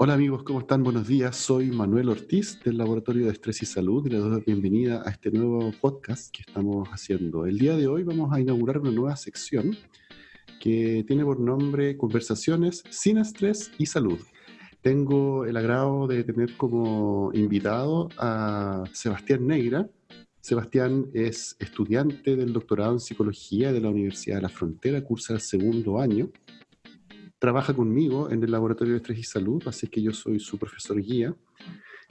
Hola amigos, ¿cómo están? Buenos días. Soy Manuel Ortiz del Laboratorio de Estrés y Salud y les doy la bienvenida a este nuevo podcast que estamos haciendo. El día de hoy vamos a inaugurar una nueva sección que tiene por nombre Conversaciones sin estrés y salud. Tengo el agrado de tener como invitado a Sebastián Negra. Sebastián es estudiante del doctorado en psicología de la Universidad de la Frontera, cursa el segundo año trabaja conmigo en el Laboratorio de Estrés y Salud, así que yo soy su profesor guía.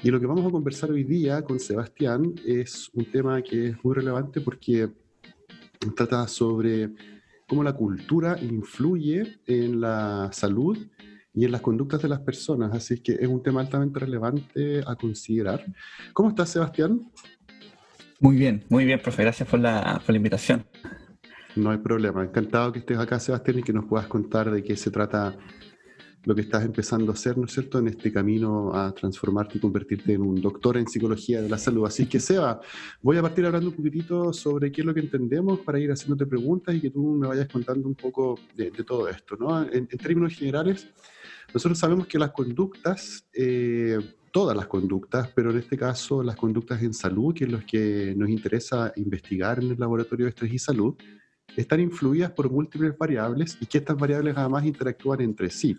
Y lo que vamos a conversar hoy día con Sebastián es un tema que es muy relevante porque trata sobre cómo la cultura influye en la salud y en las conductas de las personas. Así que es un tema altamente relevante a considerar. ¿Cómo estás, Sebastián? Muy bien, muy bien, profe. Gracias por la, por la invitación. No hay problema. Encantado que estés acá, Sebastián, y que nos puedas contar de qué se trata lo que estás empezando a hacer, ¿no es cierto?, en este camino a transformarte y convertirte en un doctor en psicología de la salud. Así que, Seba, voy a partir hablando un poquitito sobre qué es lo que entendemos para ir haciéndote preguntas y que tú me vayas contando un poco de, todo esto, ¿no? En, términos generales, nosotros sabemos que las conductas, eh, todas las conductas, pero en este caso las conductas en salud, que es lo que nos interesa investigar en el Laboratorio de Estrés y Salud, están influidas por múltiples variables y que estas variables además interactúan entre sí.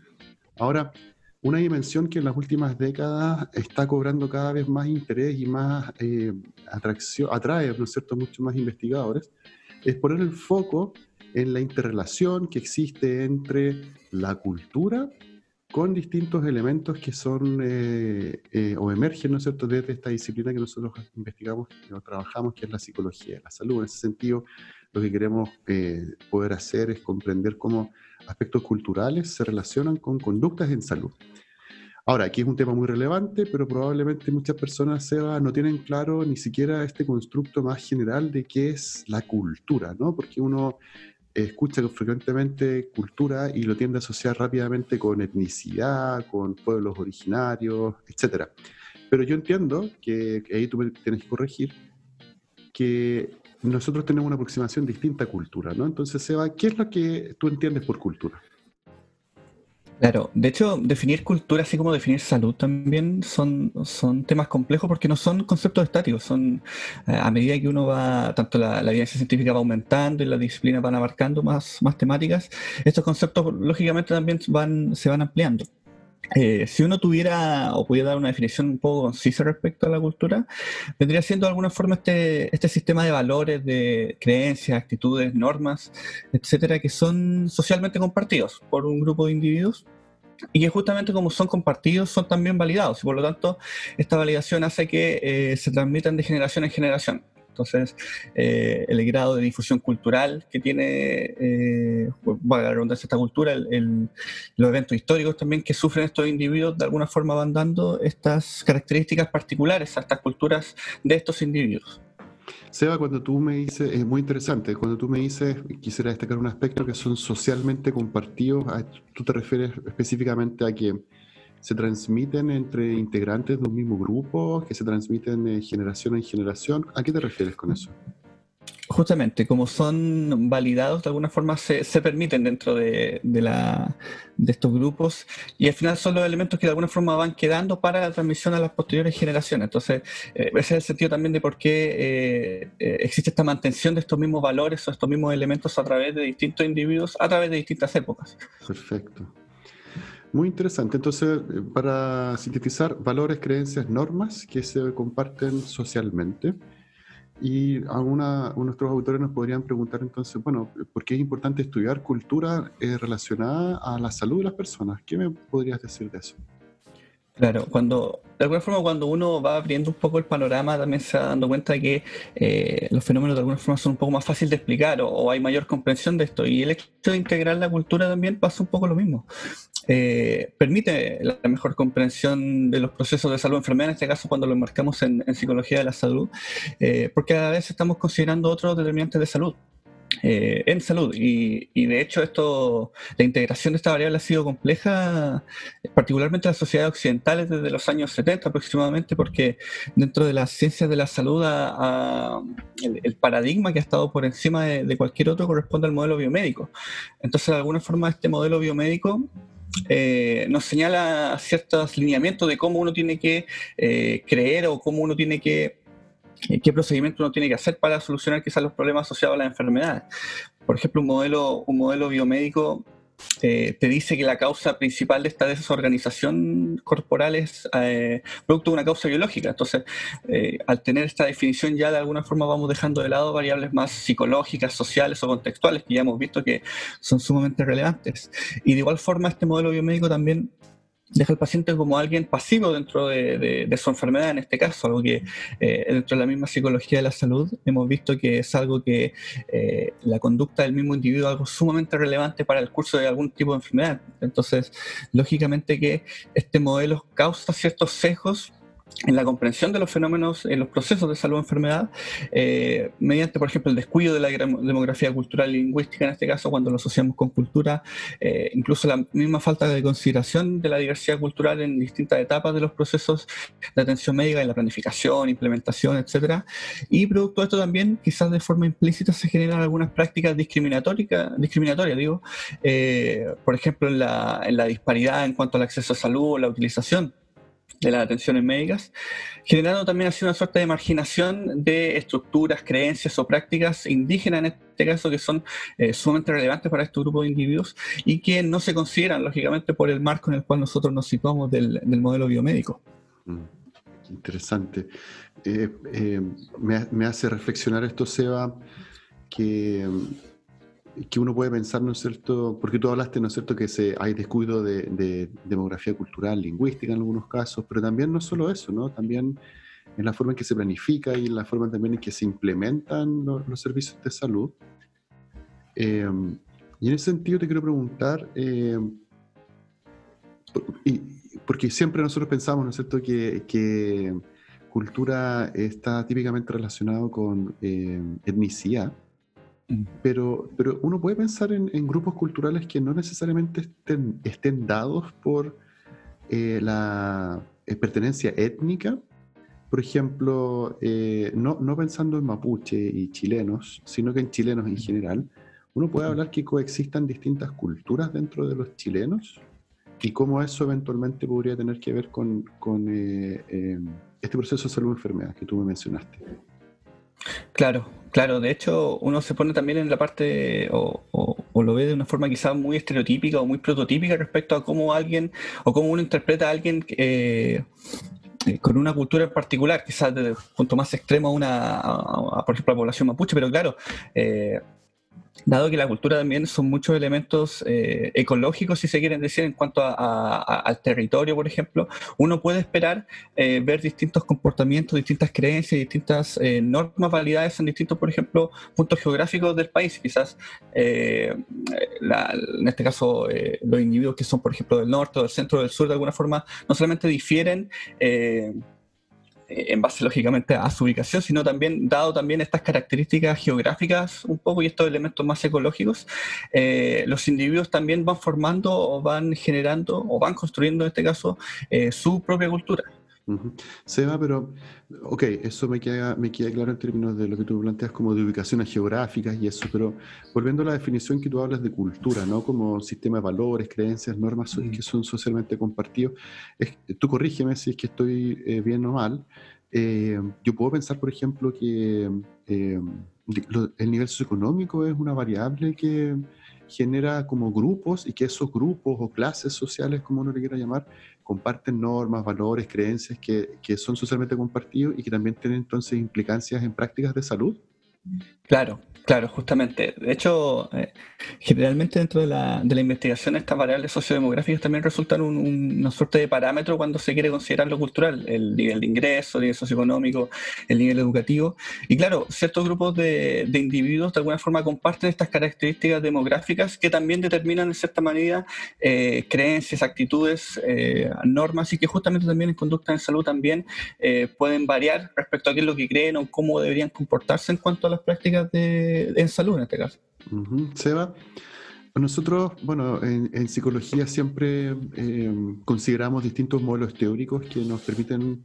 Ahora, una dimensión que en las últimas décadas está cobrando cada vez más interés y más eh, atracción, atrae, ¿no es cierto?, muchos más investigadores, es poner el foco en la interrelación que existe entre la cultura con distintos elementos que son eh, eh, o emergen, ¿no es cierto?, desde esta disciplina que nosotros investigamos, que trabajamos, que es la psicología la salud. En ese sentido, lo que queremos eh, poder hacer es comprender cómo aspectos culturales se relacionan con conductas en salud. Ahora, aquí es un tema muy relevante, pero probablemente muchas personas, Seba, no tienen claro ni siquiera este constructo más general de qué es la cultura, ¿no? Porque uno escucha frecuentemente cultura y lo tiende a asociar rápidamente con etnicidad, con pueblos originarios, etc. Pero yo entiendo que, ahí tú me tienes que corregir, que nosotros tenemos una aproximación distinta a cultura, ¿no? Entonces, Seba, ¿qué es lo que tú entiendes por cultura? Claro, de hecho, definir cultura, así como definir salud, también son, son temas complejos porque no son conceptos estáticos, son eh, a medida que uno va, tanto la, evidencia científica va aumentando y las disciplinas van abarcando más, más temáticas, estos conceptos lógicamente también van, se van ampliando. Eh, si uno tuviera o pudiera dar una definición un poco concisa respecto a la cultura, vendría siendo de alguna forma este, este sistema de valores, de creencias, actitudes, normas, etcétera, que son socialmente compartidos por un grupo de individuos y que justamente como son compartidos son también validados y por lo tanto esta validación hace que eh, se transmitan de generación en generación. Entonces, eh, el grado de difusión cultural que tiene, eh, bueno, la redundancia esta cultura, los eventos históricos también que sufren estos individuos, de alguna forma van dando estas características particulares a estas culturas de estos individuos. Seba, cuando tú me dices, es muy interesante, cuando tú me dices, quisiera destacar un aspecto que son socialmente compartidos, tú te refieres específicamente a que se transmiten entre integrantes de un mismo grupo, que se transmiten de generación en generación. ¿A qué te refieres con eso? Justamente, como son validados, de alguna forma se, permiten dentro de, la, de, estos grupos y al final son los elementos que de alguna forma van quedando para la transmisión a las posteriores generaciones. Entonces, eh, ese es el sentido también de por qué eh, eh, existe esta mantención de estos mismos valores o estos mismos elementos a través de distintos individuos, a través de distintas épocas. Perfecto. Muy interesante. Entonces, eh, para sintetizar, valores, creencias, normas que se comparten socialmente. Y alguna, nuestros autores nos podrían preguntar entonces, bueno, ¿por qué es importante estudiar cultura eh, relacionada a la salud de las personas? ¿Qué me podrías decir de eso? Claro, cuando, de alguna forma cuando uno va abriendo un poco el panorama también se va dando cuenta de que eh, los fenómenos de alguna forma son un poco más fáciles de explicar o, hay mayor comprensión de esto. Y el hecho de integrar la cultura también pasa un poco lo mismo. Eh, permite la mejor comprensión de los procesos de salud enfermedad, en este caso cuando lo marcamos en, psicología de la salud, eh, porque a veces estamos considerando otros determinantes de salud. Eh, en salud. Y, de hecho, esto, la integración de esta variable ha sido compleja, particularmente en las sociedades occidentales desde los años 70 aproximadamente, porque dentro de las ciencias de la salud, el, paradigma que ha estado por encima de, cualquier otro corresponde al modelo biomédico. Entonces, de alguna forma, este modelo biomédico eh, nos señala ciertos lineamientos de cómo uno tiene que eh, creer o cómo uno tiene que, eh, qué procedimiento uno tiene que hacer para solucionar quizás los problemas asociados a las enfermedades. Por ejemplo, un modelo, un modelo biomédico eh, te dice que la causa principal de esta desorganización corporal es eh, producto de una causa biológica. Entonces, eh, al tener esta definición ya de alguna forma vamos dejando de lado variables más psicológicas, sociales o contextuales que ya hemos visto que son sumamente relevantes. Y de igual forma, este modelo biomédico también deja al paciente como alguien pasivo dentro de, su enfermedad, en este caso, algo que eh, dentro de la misma psicología de la salud hemos visto que es algo que eh, la conducta del mismo individuo es algo sumamente relevante para el curso de algún tipo de enfermedad. Entonces, lógicamente que este modelo causa ciertos sesgos en la comprensión de los fenómenos, en los procesos de salud o enfermedad, eh, mediante, por ejemplo, el descuido de la demografía cultural lingüística, en este caso, cuando lo asociamos con cultura, eh, incluso la misma falta de consideración de la diversidad cultural en distintas etapas de los procesos de atención médica, en la planificación, implementación, etcétera. Y producto de esto también, quizás de forma implícita, se generan algunas prácticas discriminatorias, discriminatorias digo, eh, por ejemplo, en la, en la disparidad en cuanto al acceso a salud o la utilización de las atenciones médicas, generando también así una suerte de marginación de estructuras, creencias o prácticas indígenas en este caso que son eh, sumamente relevantes para este grupo de individuos y que no se consideran lógicamente por el marco en el cual nosotros nos situamos del, modelo biomédico. Mm, interesante. Eh, eh, me, me, hace reflexionar esto, Seba, que que uno puede pensar, ¿no es cierto? Porque tú hablaste, ¿no es cierto?, que se, hay descuido de, demografía cultural, lingüística en algunos casos, pero también no solo eso, ¿no? También en la forma en que se planifica y en la forma también en que se implementan los, servicios de salud. Eh, y en ese sentido te quiero preguntar, eh, porque siempre nosotros pensamos, ¿no es cierto?, que, que cultura está típicamente relacionado con eh, etnicidad. Pero, pero uno puede pensar en, grupos culturales que no necesariamente estén, estén dados por eh, la eh, pertenencia étnica. Por ejemplo, eh, no, no, pensando en mapuche y chilenos, sino que en chilenos en general, uno puede hablar que coexistan distintas culturas dentro de los chilenos y cómo eso eventualmente podría tener que ver con, con este proceso de salud-enfermedad que tú me mencionaste. Claro, claro. De hecho, uno se pone también en la parte o, lo ve de una forma quizás muy estereotípica o muy prototípica respecto a cómo alguien o cómo uno interpreta a alguien eh, eh, con una cultura en particular, quizás el punto más extremo a una, por ejemplo, a la población mapuche, pero claro, eh, dado que la cultura también son muchos elementos eh, ecológicos, si se quieren decir, en cuanto al territorio, por ejemplo, uno puede esperar eh, ver distintos comportamientos, distintas creencias, distintas eh, normas validades en distintos, por ejemplo, puntos geográficos del país. Quizás, en este caso, los individuos que son, por ejemplo, del norte o del centro o del sur, de alguna forma, no solamente difieren en base lógicamente a su ubicación, sino también dado también estas características geográficas un poco y estos elementos más ecológicos, eh, los individuos también van formando o van generando o van construyendo en este caso eh, su propia cultura. Seba, pero, ok, eso me queda, me queda claro en términos de lo que tú planteas como de ubicaciones geográficas y eso, pero volviendo a la definición que tú hablas de cultura, ¿no? Como sistema de valores, creencias, normas que son socialmente compartidos, es, tú corrígeme si es que estoy eh, bien o mal, eh, yo puedo pensar, por ejemplo, que eh, el nivel socioeconómico es una variable que genera como grupos y que esos grupos o clases sociales, como uno le quiera llamar, comparten normas, valores, creencias que, que son socialmente compartidos y que también tienen entonces implicancias en prácticas de salud. Claro, Claro, justamente. De hecho, eh, generalmente dentro de la, de la, investigación estas variables sociodemográficas también resultan un, una suerte de parámetro cuando se quiere considerar lo cultural, el nivel de ingreso, el nivel socioeconómico, el nivel educativo. Y claro, ciertos grupos de, individuos de alguna forma comparten estas características demográficas que también determinan en cierta manera eh, creencias, actitudes, eh, normas y que justamente también en conducta en salud también pueden variar respecto a qué es lo que creen o cómo deberían comportarse en cuanto a las prácticas en salud en este caso. Seba, nosotros, bueno, en, psicología siempre eh, consideramos distintos modelos teóricos que nos permiten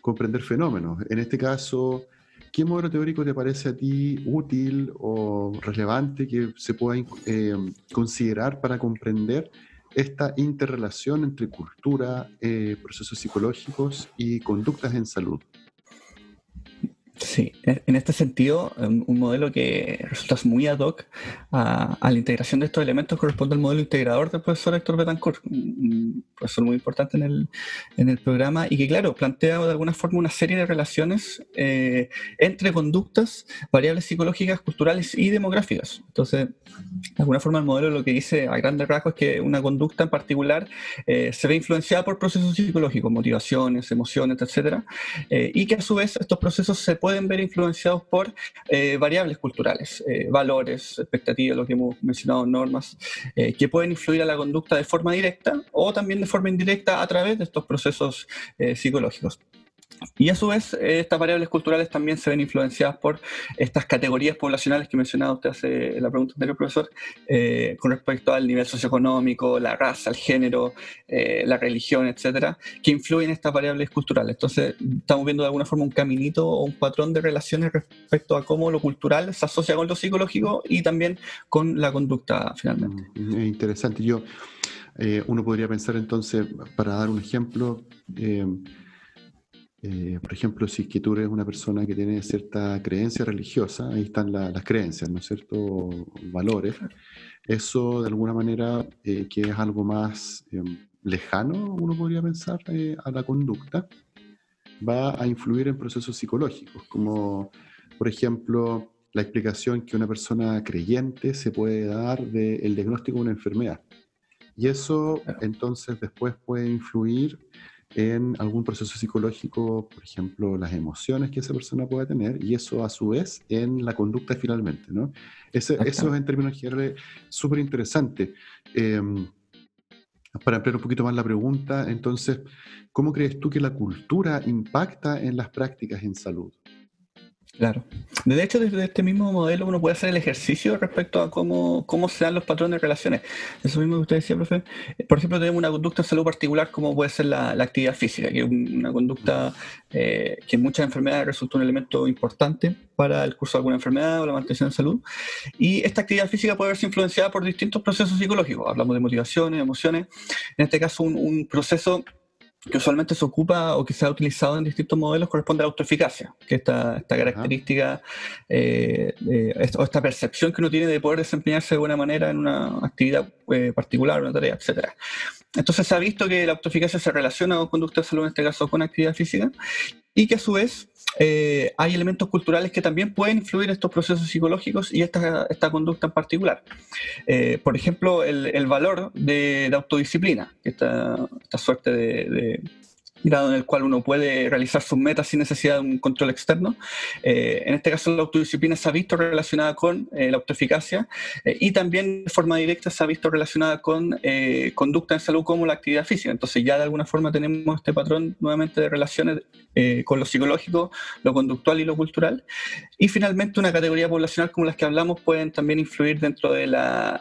comprender fenómenos. En este caso, ¿qué modelo teórico te parece a ti útil o relevante que se pueda eh, considerar para comprender esta interrelación entre cultura, eh, procesos psicológicos y conductas en salud. Sí, en este sentido, un modelo que resulta muy ad hoc a, la integración de estos elementos corresponde al modelo integrador del profesor Héctor Betancourt, un profesor muy importante en el, en el programa y que, claro, plantea de alguna forma una serie de relaciones eh, entre conductas, variables psicológicas, culturales y demográficas. Entonces, de alguna forma el modelo lo que dice a grandes rasgos es que una conducta en particular eh, se ve influenciada por procesos psicológicos, motivaciones, emociones, etcétera, eh, y que a su vez estos procesos se pueden ver influenciados por eh, variables culturales, eh, valores, expectativas, lo que hemos mencionado, normas, eh, que pueden influir a la conducta de forma directa o también de forma indirecta a través de estos procesos psicológicos. Y a su vez, estas variables culturales también se ven influenciadas por estas categorías poblacionales que mencionaba usted hace la pregunta anterior, profesor, eh, con respecto al nivel socioeconómico, la raza, el género, eh, la religión, etcétera, que influyen en estas variables culturales. Entonces, estamos viendo de alguna forma un caminito o un patrón de relaciones respecto a cómo lo cultural se asocia con lo psicológico y también con la conducta, finalmente. Mm, interesante. Yo, eh, uno podría pensar entonces, para dar un ejemplo, eh, por ejemplo, si es que tú eres una persona que tiene cierta creencia religiosa, ahí están las creencias, ¿no es cierto? Valores. Eso, de alguna manera, eh, que es algo más em, lejano, uno podría pensar, eh, a la conducta, va a influir en procesos psicológicos, como, por ejemplo, la explicación que una persona creyente se puede dar del diagnóstico de una enfermedad. Y eso, entonces, después puede influir en algún proceso psicológico, por ejemplo, las emociones que esa persona pueda tener y eso a su vez en la conducta finalmente, ¿no? eso es en términos generales súper interesante. Em, para ampliar un poquito más la pregunta, entonces, ¿cómo crees tú que la cultura impacta en las prácticas en salud? Claro. De hecho, desde este mismo modelo uno puede hacer el ejercicio respecto a cómo, cómo se dan los patrones de relaciones. Eso mismo que usted decía, profe. Por ejemplo, tenemos una conducta en salud particular como puede ser la, actividad física, que es una conducta eh, que en muchas enfermedades resulta un elemento importante para el curso de alguna enfermedad o la mantención de salud. Y esta actividad física puede verse influenciada por distintos procesos psicológicos. Hablamos de motivaciones, emociones. En este caso, un, un proceso que usualmente se ocupa o que se ha utilizado en distintos modelos corresponde a la autoeficacia, que esta, esta característica eh, o esta percepción que uno tiene de poder desempeñarse de buena manera en una actividad eh, particular, una tarea, etc. Entonces se ha visto que la autoeficacia se relaciona con conducta de salud, en este caso con actividad física, y que a su vez eh, hay elementos culturales que también pueden influir estos procesos psicológicos y esta, esta conducta en particular. Eh, por ejemplo, el, valor de, autodisciplina, esta, esta suerte de, grado en el cual uno puede realizar sus metas sin necesidad de un control externo. Eh, en este caso, la autodisciplina se ha visto relacionada con eh, la autoeficacia eh, y también de forma directa se ha visto relacionada con conducta en salud como la actividad física. Entonces ya de alguna forma tenemos este patrón nuevamente de relaciones con lo psicológico, lo conductual y lo cultural. Y finalmente una categoría poblacional como las que hablamos pueden también influir dentro de las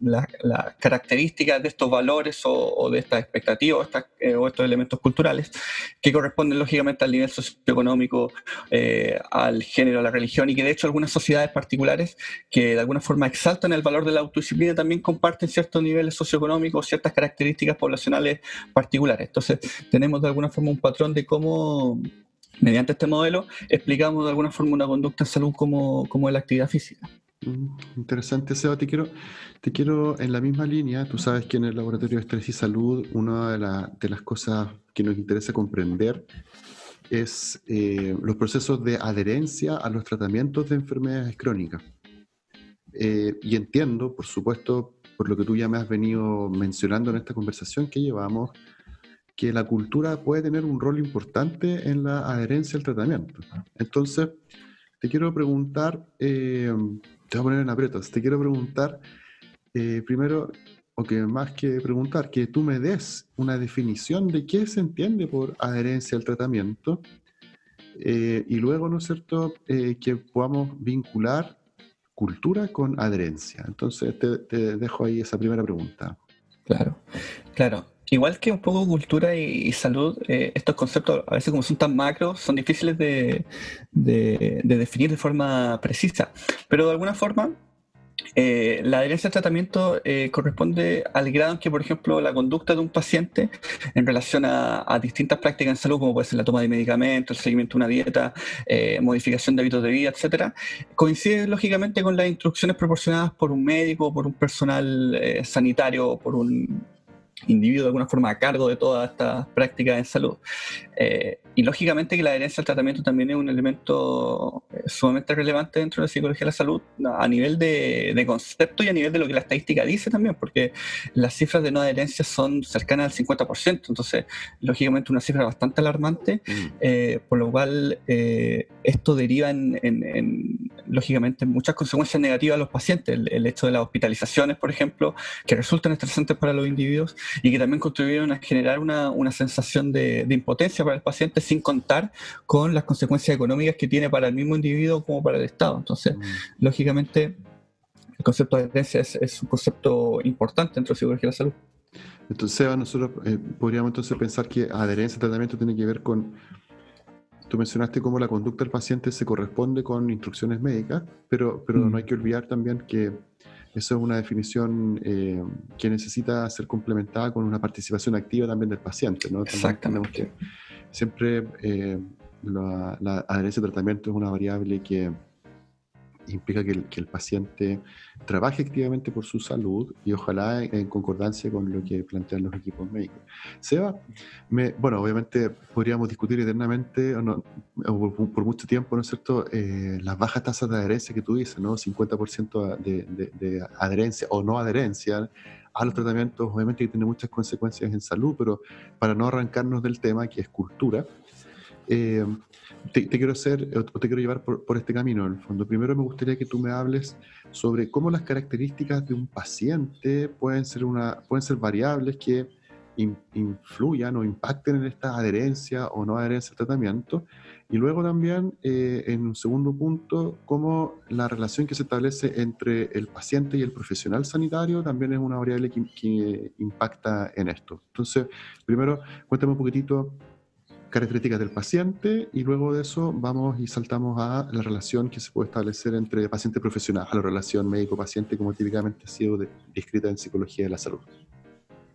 la, características de estos valores o, de estas expectativas o estos elementos culturales, que corresponden lógicamente al nivel socioeconómico, eh, al género, a la religión, y que de hecho algunas sociedades particulares que de alguna forma exaltan el valor de la autodisciplina también comparten ciertos niveles socioeconómicos, ciertas características poblacionales particulares. Entonces tenemos de alguna forma un patrón de cómo mediante este modelo explicamos de alguna forma una conducta en salud como, como la actividad física. Mm, interesante, Seba. Te quiero, te quiero en la misma línea. Tú sabes que en el Laboratorio de Estrés y Salud, una de, de las cosas que nos interesa comprender es eh, los procesos de adherencia a los tratamientos de enfermedades crónicas. Eh, y entiendo, por supuesto, por lo que tú ya me has venido mencionando en esta conversación que llevamos, que la cultura puede tener un rol importante en la adherencia al tratamiento. Entonces, te quiero preguntar, eh, te voy a poner en aprietos, te quiero preguntar primero o que más que preguntar, que tú me des una definición de qué se entiende por adherencia al tratamiento eh, y luego, ¿no es cierto?, eh, que podamos vincular cultura con adherencia. Entonces, te, dejo ahí esa primera pregunta. Claro, claro. Igual que un poco cultura y, salud, eh, estos conceptos a veces como son tan macros, son difíciles de, de definir de forma precisa, pero de alguna forma eh, la adherencia al tratamiento eh, corresponde al grado en que, por ejemplo, la conducta de un paciente en relación a, distintas prácticas en salud, como puede ser la toma de medicamentos, el seguimiento de una dieta, modificación de hábitos de vida, etcétera, coincide lógicamente con las instrucciones proporcionadas por un médico, por un personal sanitario, por un individuo de alguna forma a cargo de todas estas prácticas en salud. Eh, y lógicamente que la adherencia al tratamiento también es un elemento eh, sumamente relevante dentro de la psicología de la salud a nivel de, concepto y a nivel de lo que la estadística dice también, porque las cifras de no adherencia son cercanas al 50%, entonces lógicamente una cifra bastante alarmante, mm. eh, por lo cual esto deriva en, lógicamente muchas consecuencias negativas a los pacientes, el, hecho de las hospitalizaciones, por ejemplo, que resultan estresantes para los individuos y que también contribuyeron a generar una, una sensación de, de impotencia para el paciente sin contar con las consecuencias económicas que tiene para el mismo individuo como para el Estado. Entonces, mm. lógicamente, el concepto de adherencia es, un concepto importante dentro de psicología de la salud. Entonces, nosotros eh, podríamos entonces pensar que adherencia al tratamiento tiene que ver con, tú mencionaste cómo la conducta del paciente se corresponde con instrucciones médicas, pero, pero no mm. hay que olvidar también que eso es una definición eh, que necesita ser complementada con una participación activa también del paciente. ¿no? Exactamente. siempre eh, la, la, adherencia al tratamiento es una variable que implica que el, que el, paciente trabaje activamente por su salud y ojalá en, concordancia con lo que plantean los equipos médicos. Seba, me, bueno, obviamente podríamos discutir eternamente por, mucho tiempo, ¿no es cierto?, eh, las bajas tasas de adherencia que tú dices, ¿no? 50% de, de, de adherencia o no adherencia a los tratamientos, obviamente que tiene muchas consecuencias en salud, pero para no arrancarnos del tema, que es cultura, eh, te, quiero hacer, o te quiero llevar por, este camino, en el fondo. Primero me gustaría que tú me hables sobre cómo las características de un paciente pueden ser, una, pueden ser variables que influyan o impacten en esta adherencia o no adherencia al tratamiento. Y luego también, eh, en un segundo punto, cómo la relación que se establece entre el paciente y el profesional sanitario también es una variable que, que impacta en esto. Entonces, primero, cuéntame un poquitito características del paciente y luego de eso vamos y saltamos a la relación que se puede establecer entre paciente y profesional, a la relación médico-paciente como típicamente ha sido descrita en psicología de la salud.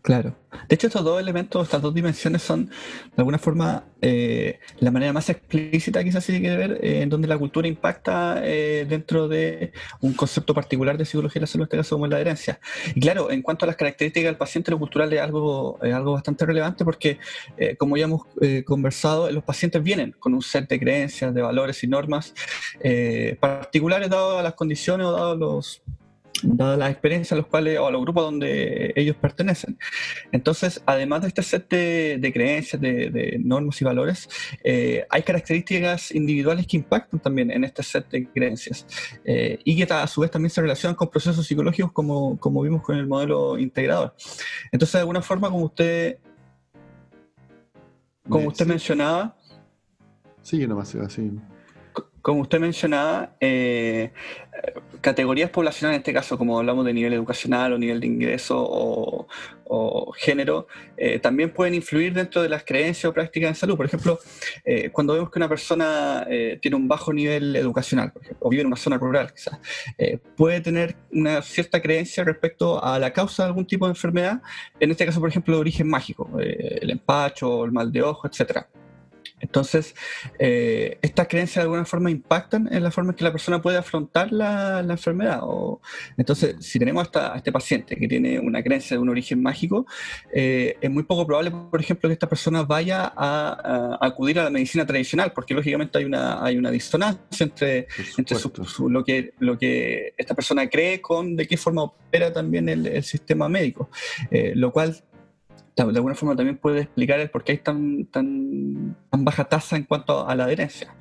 Claro. De hecho, estos dos elementos, estas dos dimensiones son, de alguna forma, eh, la manera más explícita quizás se quiere ver, eh, en donde la cultura impacta eh, dentro de un concepto particular de psicología de la salud, en este caso como es la adherencia. Y claro, en cuanto a las características del paciente, lo cultural es algo, es algo bastante relevante porque, como ya hemos conversado, los pacientes vienen con un set de creencias, de valores y normas particulares dadas las condiciones o dados los dadas las experiencias a los cuales, o a los grupos donde ellos pertenecen. Entonces, además de este set de, creencias, de, normas y valores, eh, hay características individuales que impactan también en este set de creencias eh, y que a su vez también se relacionan con procesos psicológicos como, como vimos con el modelo integrador. Entonces, de alguna forma, como usted, como usted mencionaba... Sí, nomás así como usted mencionaba, eh, categorías poblacionales, en este caso, como hablamos de nivel educacional o nivel de ingreso o, género, eh, también pueden influir dentro de las creencias o prácticas en salud. Por ejemplo, eh, cuando vemos que una persona tiene un bajo nivel educacional, o vive en una zona rural, quizás, puede tener una cierta creencia respecto a la causa de algún tipo de enfermedad, en este caso, por ejemplo, de origen mágico, el empacho, el mal de ojo, etcétera. Entonces, eh, estas creencias de alguna forma impactan en la forma en que la persona puede afrontar la, enfermedad. O, entonces, si tenemos a, este paciente que tiene una creencia de un origen mágico, eh, es muy poco probable, por ejemplo, que esta persona vaya a, acudir a la medicina tradicional, porque lógicamente hay una, hay una disonancia entre, entre lo, que, lo que esta persona cree con de qué forma opera también el, sistema médico, eh, lo cual de alguna forma también puede explicar el por qué hay tan, tan, tan baja tasa en cuanto a la adherencia.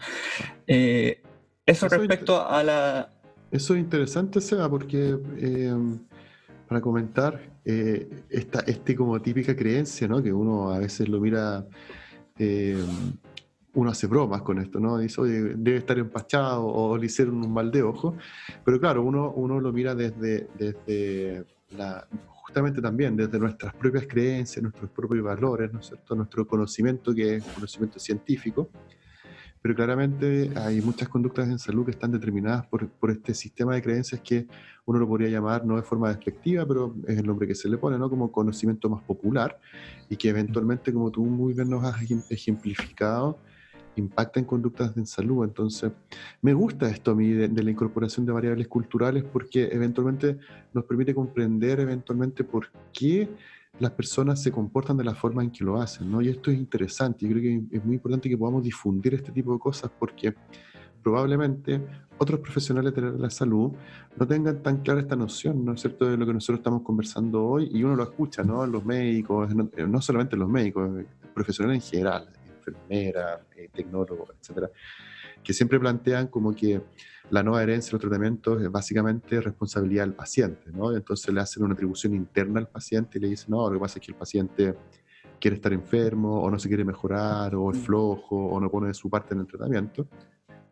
Eh, eso, respecto a la... Eso es interesante, Seba, porque eh, para comentar eh, esta este como típica creencia, ¿no? que uno a veces lo mira, uno hace bromas con esto, ¿no? Dice, oye, debe estar empachado o le hicieron un mal de ojo, pero claro, uno, uno lo mira desde, desde la justamente también desde nuestras propias creencias, nuestros propios valores, ¿no es cierto? Nuestro conocimiento, que es conocimiento científico. pero claramente hay muchas conductas en salud que están determinadas por, por, este sistema de creencias que uno lo podría llamar, no de forma despectiva, pero es el nombre que se le pone, ¿no? Como conocimiento más popular y que eventualmente, como tú muy bien nos has ejemplificado, impacta en conductas en salud. Entonces, me gusta esto a mí de, de, la incorporación de variables culturales porque eventualmente nos permite comprender eventualmente por qué las personas se comportan de la forma en que lo hacen, ¿no? Y esto es interesante, yo creo que es muy importante que podamos difundir este tipo de cosas porque probablemente otros profesionales de la salud no tengan tan clara esta noción, ¿no es cierto?, de lo que nosotros estamos conversando hoy y uno lo escucha, ¿no? Los médicos, no, no solamente los médicos, profesionales en general, enfermeras, eh, tecnólogos, etcétera, que siempre plantean como que la no adherencia a los tratamientos es básicamente responsabilidad del paciente, ¿no? Entonces le hacen una atribución interna al paciente y le dicen, no, lo que pasa es que el paciente quiere estar enfermo o no se quiere mejorar o es flojo o no pone su parte en el tratamiento.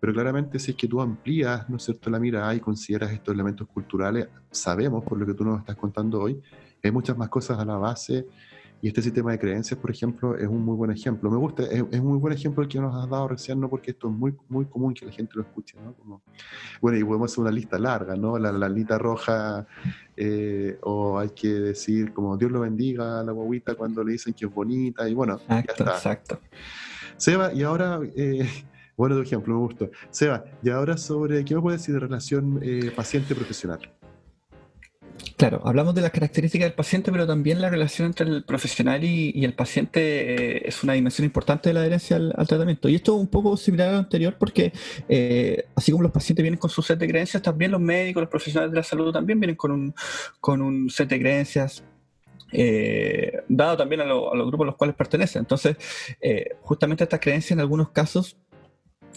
Pero claramente si es que tú amplías, ¿no es cierto?, la mirada y consideras estos elementos culturales, sabemos por lo que tú nos estás contando hoy, hay muchas más cosas a la base y este sistema de creencias, por ejemplo, es un muy buen ejemplo. Me gusta, es, un muy buen ejemplo el que nos has dado recién, ¿no? porque esto es muy, muy común que la gente lo escuche. ¿no? Como, bueno, y podemos hacer una lista larga, ¿no? La, la lista roja, eh, o hay que decir como Dios lo bendiga a la guaguita cuando le dicen que es bonita, y bueno, exacto, ya está. Exacto. Seba, y ahora... Eh, bueno, tu ejemplo, me gustó. Seba, y ahora sobre, ¿qué me puedes decir de relación eh, paciente-profesional? Claro, hablamos de las características del paciente, pero también la relación entre el profesional y, el paciente eh, es una dimensión importante de la adherencia al, tratamiento. Y esto es un poco similar a lo anterior porque eh, así como los pacientes vienen con su set de creencias, también los médicos, los profesionales de la salud también vienen con un, con un set de creencias eh, dado también a, los grupos a los cuales pertenecen. Entonces, justamente estas creencias en algunos casos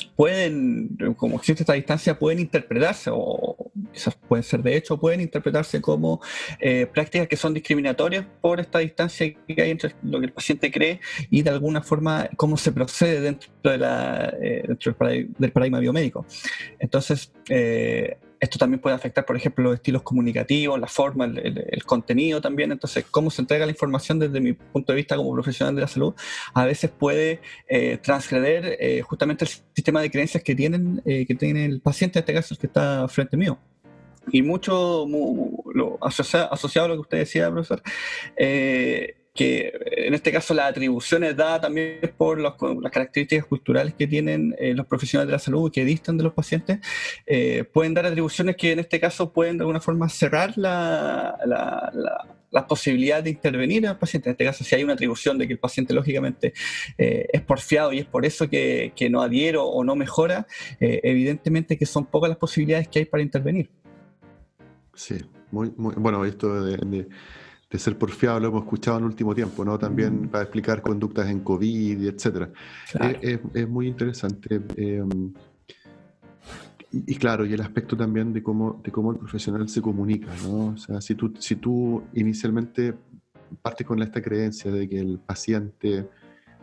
pueden, como existe esta distancia, pueden interpretarse, o quizás pueden ser de hecho, pueden interpretarse como eh, prácticas que son discriminatorias por esta distancia que hay entre lo que el paciente cree y de alguna forma cómo se procede dentro, de la, eh, dentro del, paradigma, biomédico. Entonces, eh, esto también puede afectar, por ejemplo, los estilos comunicativos, la forma, el, contenido también. Entonces, cómo se entrega la información desde mi punto de vista como profesional de la salud, a veces puede eh, eh, justamente el sistema de creencias que, tienen, eh, que tiene el paciente, en este caso, el que está frente mío. Y mucho lo, asociado, a lo que usted decía, profesor, que en este caso las atribuciones dadas también por las características culturales que tienen eh, los profesionales de la salud que distan de los pacientes, eh, pueden dar atribuciones que en este caso pueden de alguna forma cerrar la, la, posibilidad de intervenir al paciente. En este caso, si hay una atribución de que el paciente lógicamente eh, es porfiado y es por eso que, no adhiero o no mejora, evidentemente que son pocas las posibilidades que hay para intervenir. Sí, muy, muy bueno, esto de ser porfiado lo hemos escuchado en el último tiempo, ¿no? También mm. para explicar conductas en COVID, y etcétera. Es, muy interesante. Em, y claro, y el aspecto también de cómo, de cómo el profesional se comunica, ¿no? O sea, si tú, si tú inicialmente partes con esta creencia de que el paciente,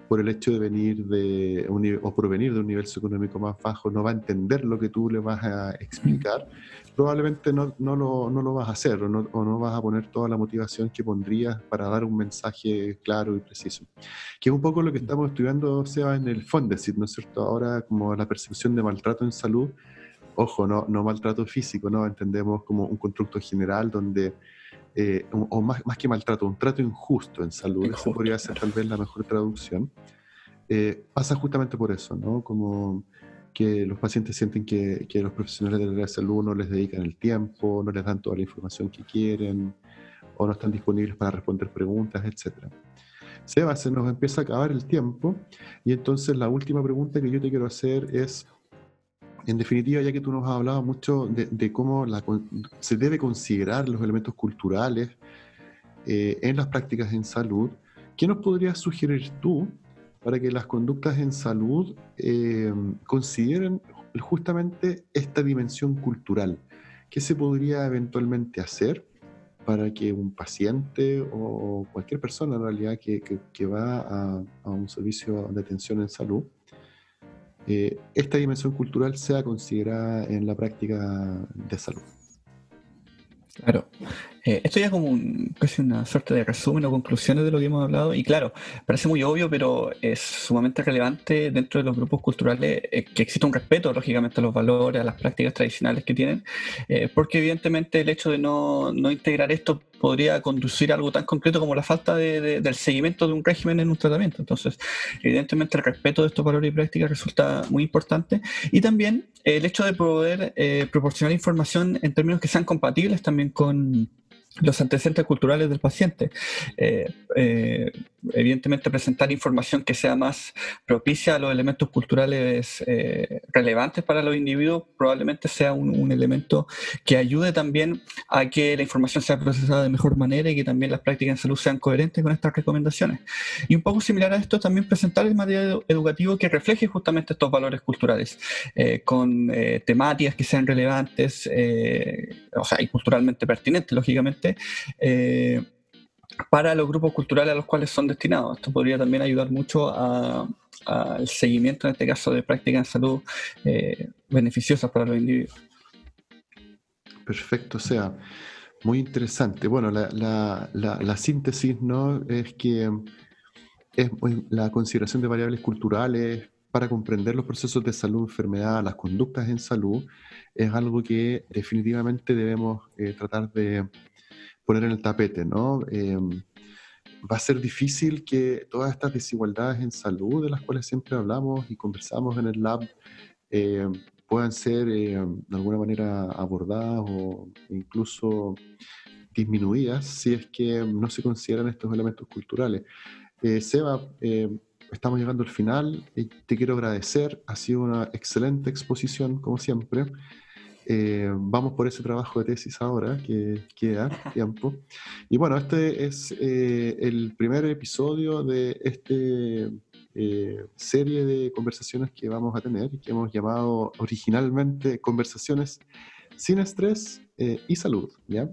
por el hecho de venir de un, o provenir de un nivel socioeconómico más bajo, no va a entender lo que tú le vas a explicar, probablemente no, no, lo, no, lo, vas a hacer o no, o no, vas a poner toda la motivación que pondrías para dar un mensaje claro y preciso. Que es un poco lo que estamos estudiando, Seba, en el Fondesit, ¿no es cierto? Ahora como la percepción de maltrato en salud, ojo, no, no maltrato físico, ¿no? Entendemos como un constructo general donde, eh, o más, más, que maltrato, un trato injusto en salud, eso podría ser tal vez la mejor traducción. Eh, pasa justamente por eso, ¿no? Como que los pacientes sienten que, que, los profesionales de la salud no les dedican el tiempo, no les dan toda la información que quieren o no están disponibles para responder preguntas, etc. Seba, se nos empieza a acabar el tiempo y entonces la última pregunta que yo te quiero hacer es, en definitiva, ya que tú nos has hablado mucho de, cómo se debe considerar los elementos culturales eh, en las prácticas en salud, ¿qué nos podrías sugerir tú para que las conductas en salud eh, consideren justamente esta dimensión cultural. ¿Qué se podría eventualmente hacer para que un paciente o cualquier persona en realidad que, que, va a, un servicio de atención en salud, eh, esta dimensión cultural sea considerada en la práctica de salud? Claro. Eh, esto ya como casi una suerte de resumen o conclusiones de lo que hemos hablado. Y claro, parece muy obvio, pero es sumamente relevante dentro de los grupos culturales eh, que exista un respeto, lógicamente, a los valores, a las prácticas tradicionales que tienen, porque evidentemente el hecho de no, no, integrar esto podría conducir a algo tan concreto como la falta de, del seguimiento de un régimen en un tratamiento. Entonces, evidentemente, el respeto de estos valores y prácticas resulta muy importante. Y también el hecho de poder proporcionar información en términos que sean compatibles también con los antecedentes culturales del paciente. Eh, eh, evidentemente, presentar información que sea más propicia a los elementos culturales eh, relevantes para los individuos probablemente sea un, elemento que ayude también a que la información sea procesada de mejor manera y que también las prácticas en salud sean coherentes con estas recomendaciones. Y un poco similar a esto, también presentar el material educativo que refleje justamente estos valores culturales, con temáticas que sean relevantes, o sea, y culturalmente pertinentes, lógicamente eh, para los grupos culturales a los cuales son destinados. Esto podría también ayudar mucho al seguimiento, en este caso, de prácticas en salud eh, beneficiosas para los individuos. Perfecto, o sea, muy interesante. Bueno, la, síntesis ¿no? es que es la consideración de variables culturales para comprender los procesos de salud, enfermedad, las conductas en salud, es algo que definitivamente debemos eh, tratar de poner en el tapete, ¿no? Em, va a ser difícil que todas estas desigualdades en salud de las cuales siempre hablamos y conversamos en el lab em, puedan ser em, de alguna manera abordadas o incluso disminuidas si es que no se consideran estos elementos culturales. Eh, Seba, estamos llegando al final. Te quiero agradecer. Ha sido una excelente exposición, como siempre. Eh, vamos por ese trabajo de tesis ahora, que queda tiempo. Y bueno, este es eh, el primer episodio de esta eh, serie de conversaciones que vamos a tener que hemos llamado originalmente Conversaciones sin estrés y salud. ¿ya?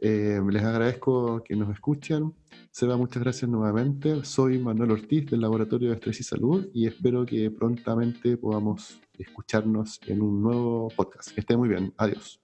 les agradezco que nos escuchen. Seba, muchas gracias nuevamente. Soy Manuel Ortiz del Laboratorio de Estrés y Salud y espero que prontamente podamos escucharnos en un nuevo podcast. Que esté muy bien. Adiós.